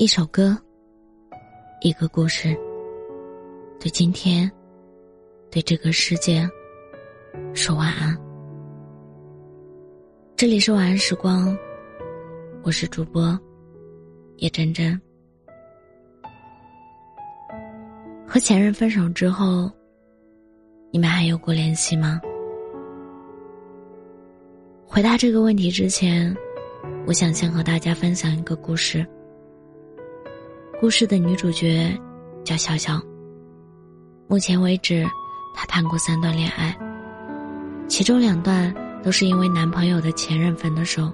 一首歌，一个故事，对今天，对这个世界，说晚安。这里是晚安时光，我是主播叶真真。和前任分手之后，你们还有过联系吗？回答这个问题之前，我想先和大家分享一个故事。故事的女主角叫小小。目前为止，她谈过三段恋爱，其中两段都是因为男朋友的前任分的手。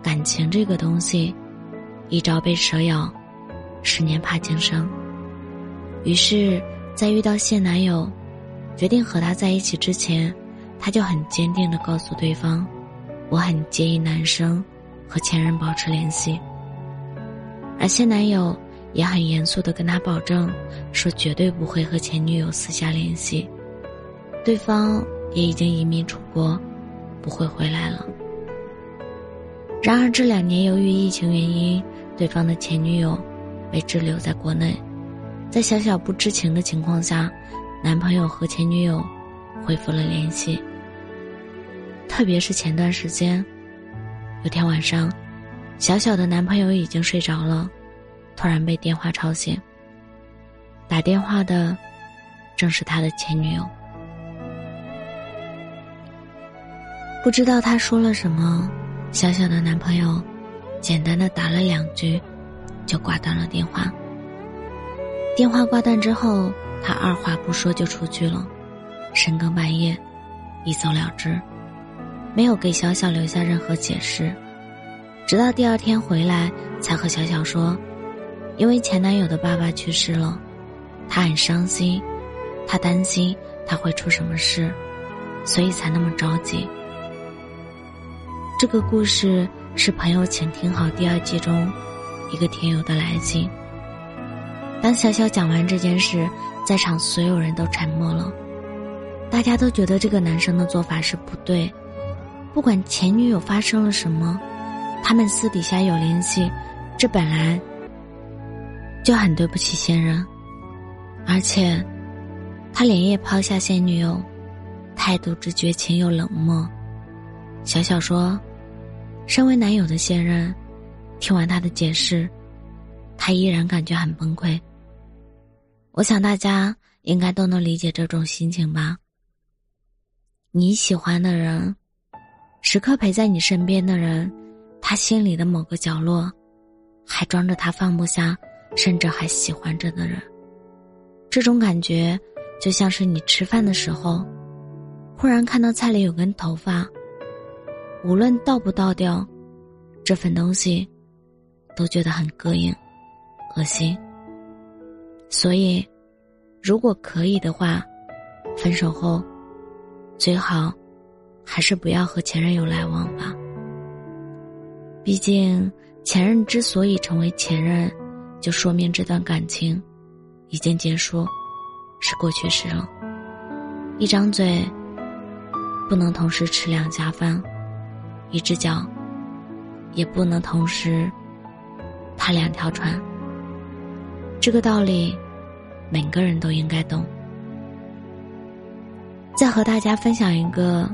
感情这个东西，一朝被蛇咬，十年怕井绳。于是，在遇到现男友，决定和他在一起之前，她就很坚定的告诉对方：“我很介意男生和前任保持联系。”而现男友也很严肃的跟他保证，说绝对不会和前女友私下联系。对方也已经移民出国，不会回来了。然而这两年由于疫情原因，对方的前女友被滞留在国内，在小小不知情的情况下，男朋友和前女友恢复了联系。特别是前段时间，有天晚上。小小的男朋友已经睡着了，突然被电话吵醒。打电话的正是他的前女友。不知道他说了什么，小小的男朋友简单的打了两句，就挂断了电话。电话挂断之后，他二话不说就出去了，深更半夜，一走了之，没有给小小留下任何解释。直到第二天回来，才和小小说，因为前男友的爸爸去世了，他很伤心，他担心他会出什么事，所以才那么着急。这个故事是朋友，请听好第二季中一个听友的来信。当小小讲完这件事，在场所有人都沉默了，大家都觉得这个男生的做法是不对，不管前女友发生了什么。他们私底下有联系，这本来就很对不起现任，而且他连夜抛下现女友，态度之绝情又冷漠。小小说，身为男友的现任，听完他的解释，他依然感觉很崩溃。我想大家应该都能理解这种心情吧。你喜欢的人，时刻陪在你身边的人。他心里的某个角落，还装着他放不下，甚至还喜欢着的人。这种感觉，就像是你吃饭的时候，忽然看到菜里有根头发，无论倒不倒掉，这份东西，都觉得很膈应、恶心。所以，如果可以的话，分手后，最好，还是不要和前任有来往吧。毕竟，前任之所以成为前任，就说明这段感情已经结束，是过去式了。一张嘴不能同时吃两家饭，一只脚也不能同时踏两条船。这个道理，每个人都应该懂。再和大家分享一个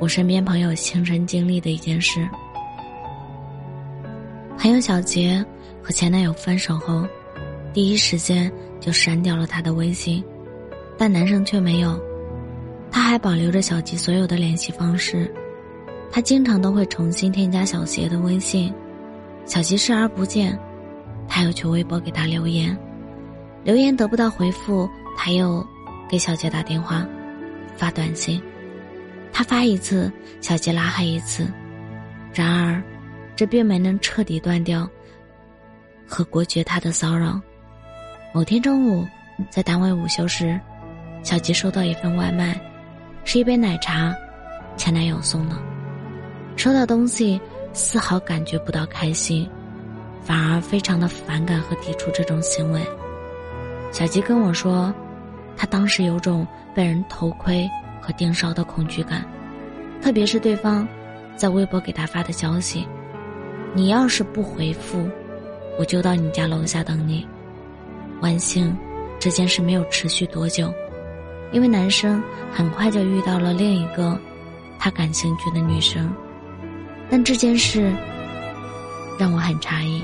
我身边朋友亲身经历的一件事。朋友小杰和前男友分手后，第一时间就删掉了他的微信，但男生却没有，他还保留着小吉所有的联系方式，他经常都会重新添加小杰的微信，小吉视而不见，他又去微博给他留言，留言得不到回复，他又给小杰打电话，发短信，他发一次，小杰拉黑一次，然而。这并没能彻底断掉和国绝他的骚扰。某天中午，在单位午休时，小吉收到一份外卖，是一杯奶茶，前男友送的。收到东西，丝毫感觉不到开心，反而非常的反感和抵触这种行为。小吉跟我说，他当时有种被人偷窥和盯梢的恐惧感，特别是对方在微博给他发的消息。你要是不回复，我就到你家楼下等你。万幸，这件事没有持续多久，因为男生很快就遇到了另一个他感兴趣的女生。但这件事让我很诧异：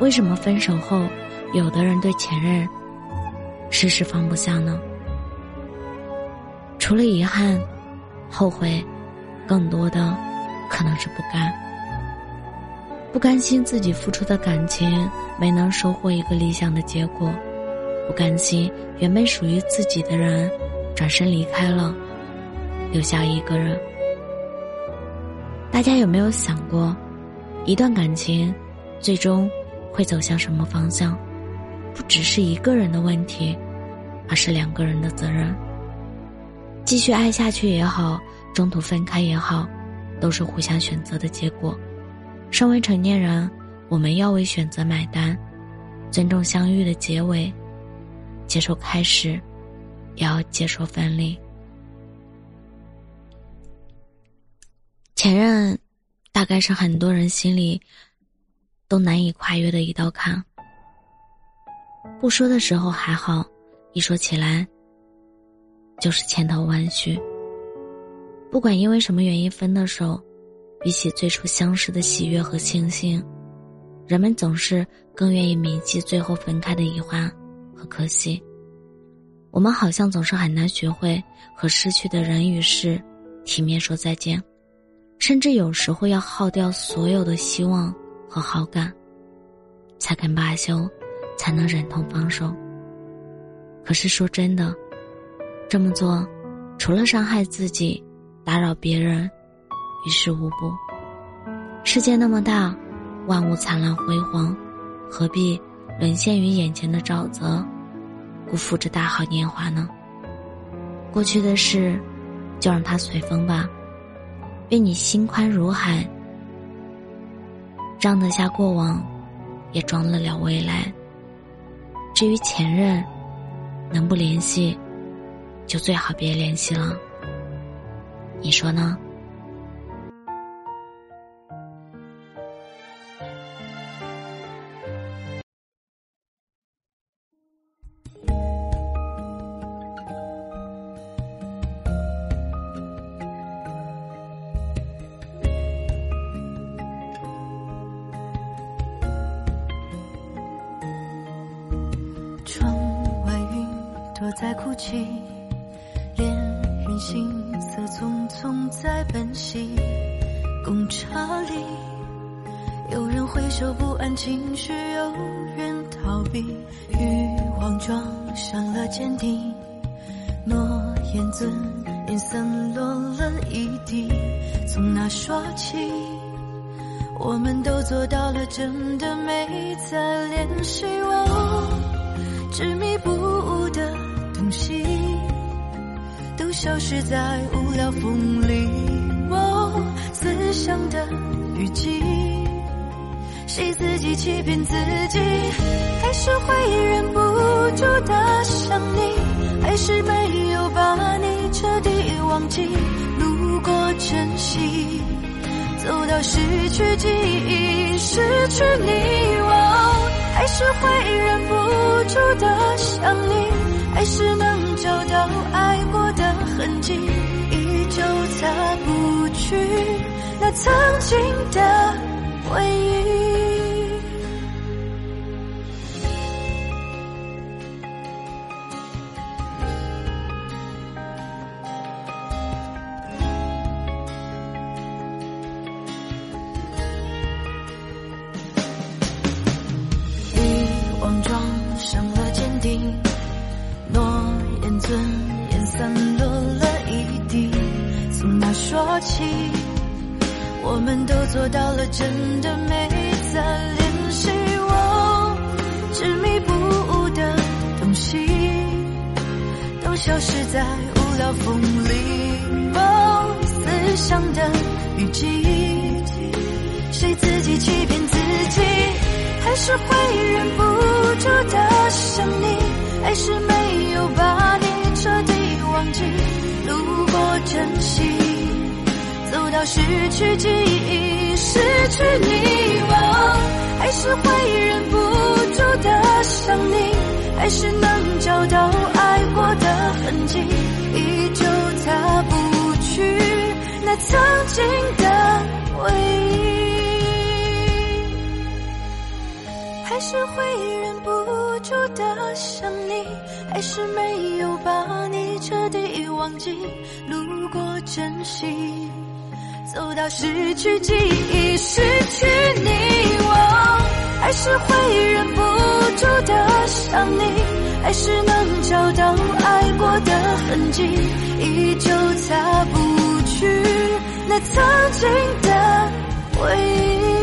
为什么分手后，有的人对前任事事放不下呢？除了遗憾、后悔，更多的可能是不甘。不甘心自己付出的感情没能收获一个理想的结果，不甘心原本属于自己的人转身离开了，留下一个人。大家有没有想过，一段感情最终会走向什么方向？不只是一个人的问题，而是两个人的责任。继续爱下去也好，中途分开也好，都是互相选择的结果。身为成年人，我们要为选择买单，尊重相遇的结尾，接受开始，也要接受分离。前任，大概是很多人心里都难以跨越的一道坎。不说的时候还好，一说起来，就是千头万绪。不管因为什么原因分的手。比起最初相识的喜悦和庆幸，人们总是更愿意铭记最后分开的遗憾和可惜。我们好像总是很难学会和失去的人与事体面说再见，甚至有时候要耗掉所有的希望和好感，才肯罢休，才能忍痛放手。可是说真的，这么做，除了伤害自己，打扰别人。于事无补。世界那么大，万物灿烂辉煌，何必沦陷于眼前的沼泽，辜负这大好年华呢？过去的事，就让它随风吧。愿你心宽如海，装得下过往，也装得了未来。至于前任，能不联系，就最好别联系了。你说呢？在哭泣，连云行色匆匆在奔袭。公车里，有人挥手不安情绪，有人逃避。欲望撞上了坚定，诺言尊严散落了一地。从那说起，我们都做到了，真的没再联系。我执迷不悟的。东西都消失在无聊风里，我思想的雨季，谁自己欺骗自己？还是会忍不住的想你？还是没有把你彻底忘记？路过珍惜，走到失去记忆，失去你，我还是会忍不住的想你。还是能找到爱过的痕迹，依旧擦不去那曾经的回忆。起，我们都做到了，真的没再联系。我执迷不悟的东西，都消失在无聊风里。哦，思想的雨季，谁自己欺骗自己？还是会忍不住的想你，还是没有把你。彻底忘记，路过珍惜，到失去记忆，失去你，我还是会忍不住的想你。还是能找到爱过的痕迹，依旧擦不去那曾经的回忆。还是会忍不住的想你，还是没有把你彻底忘记。路过，珍惜。走到失去记忆，失去你，我还是会忍不住的想你，还是能找到爱过的痕迹，依旧擦不去那曾经的回忆。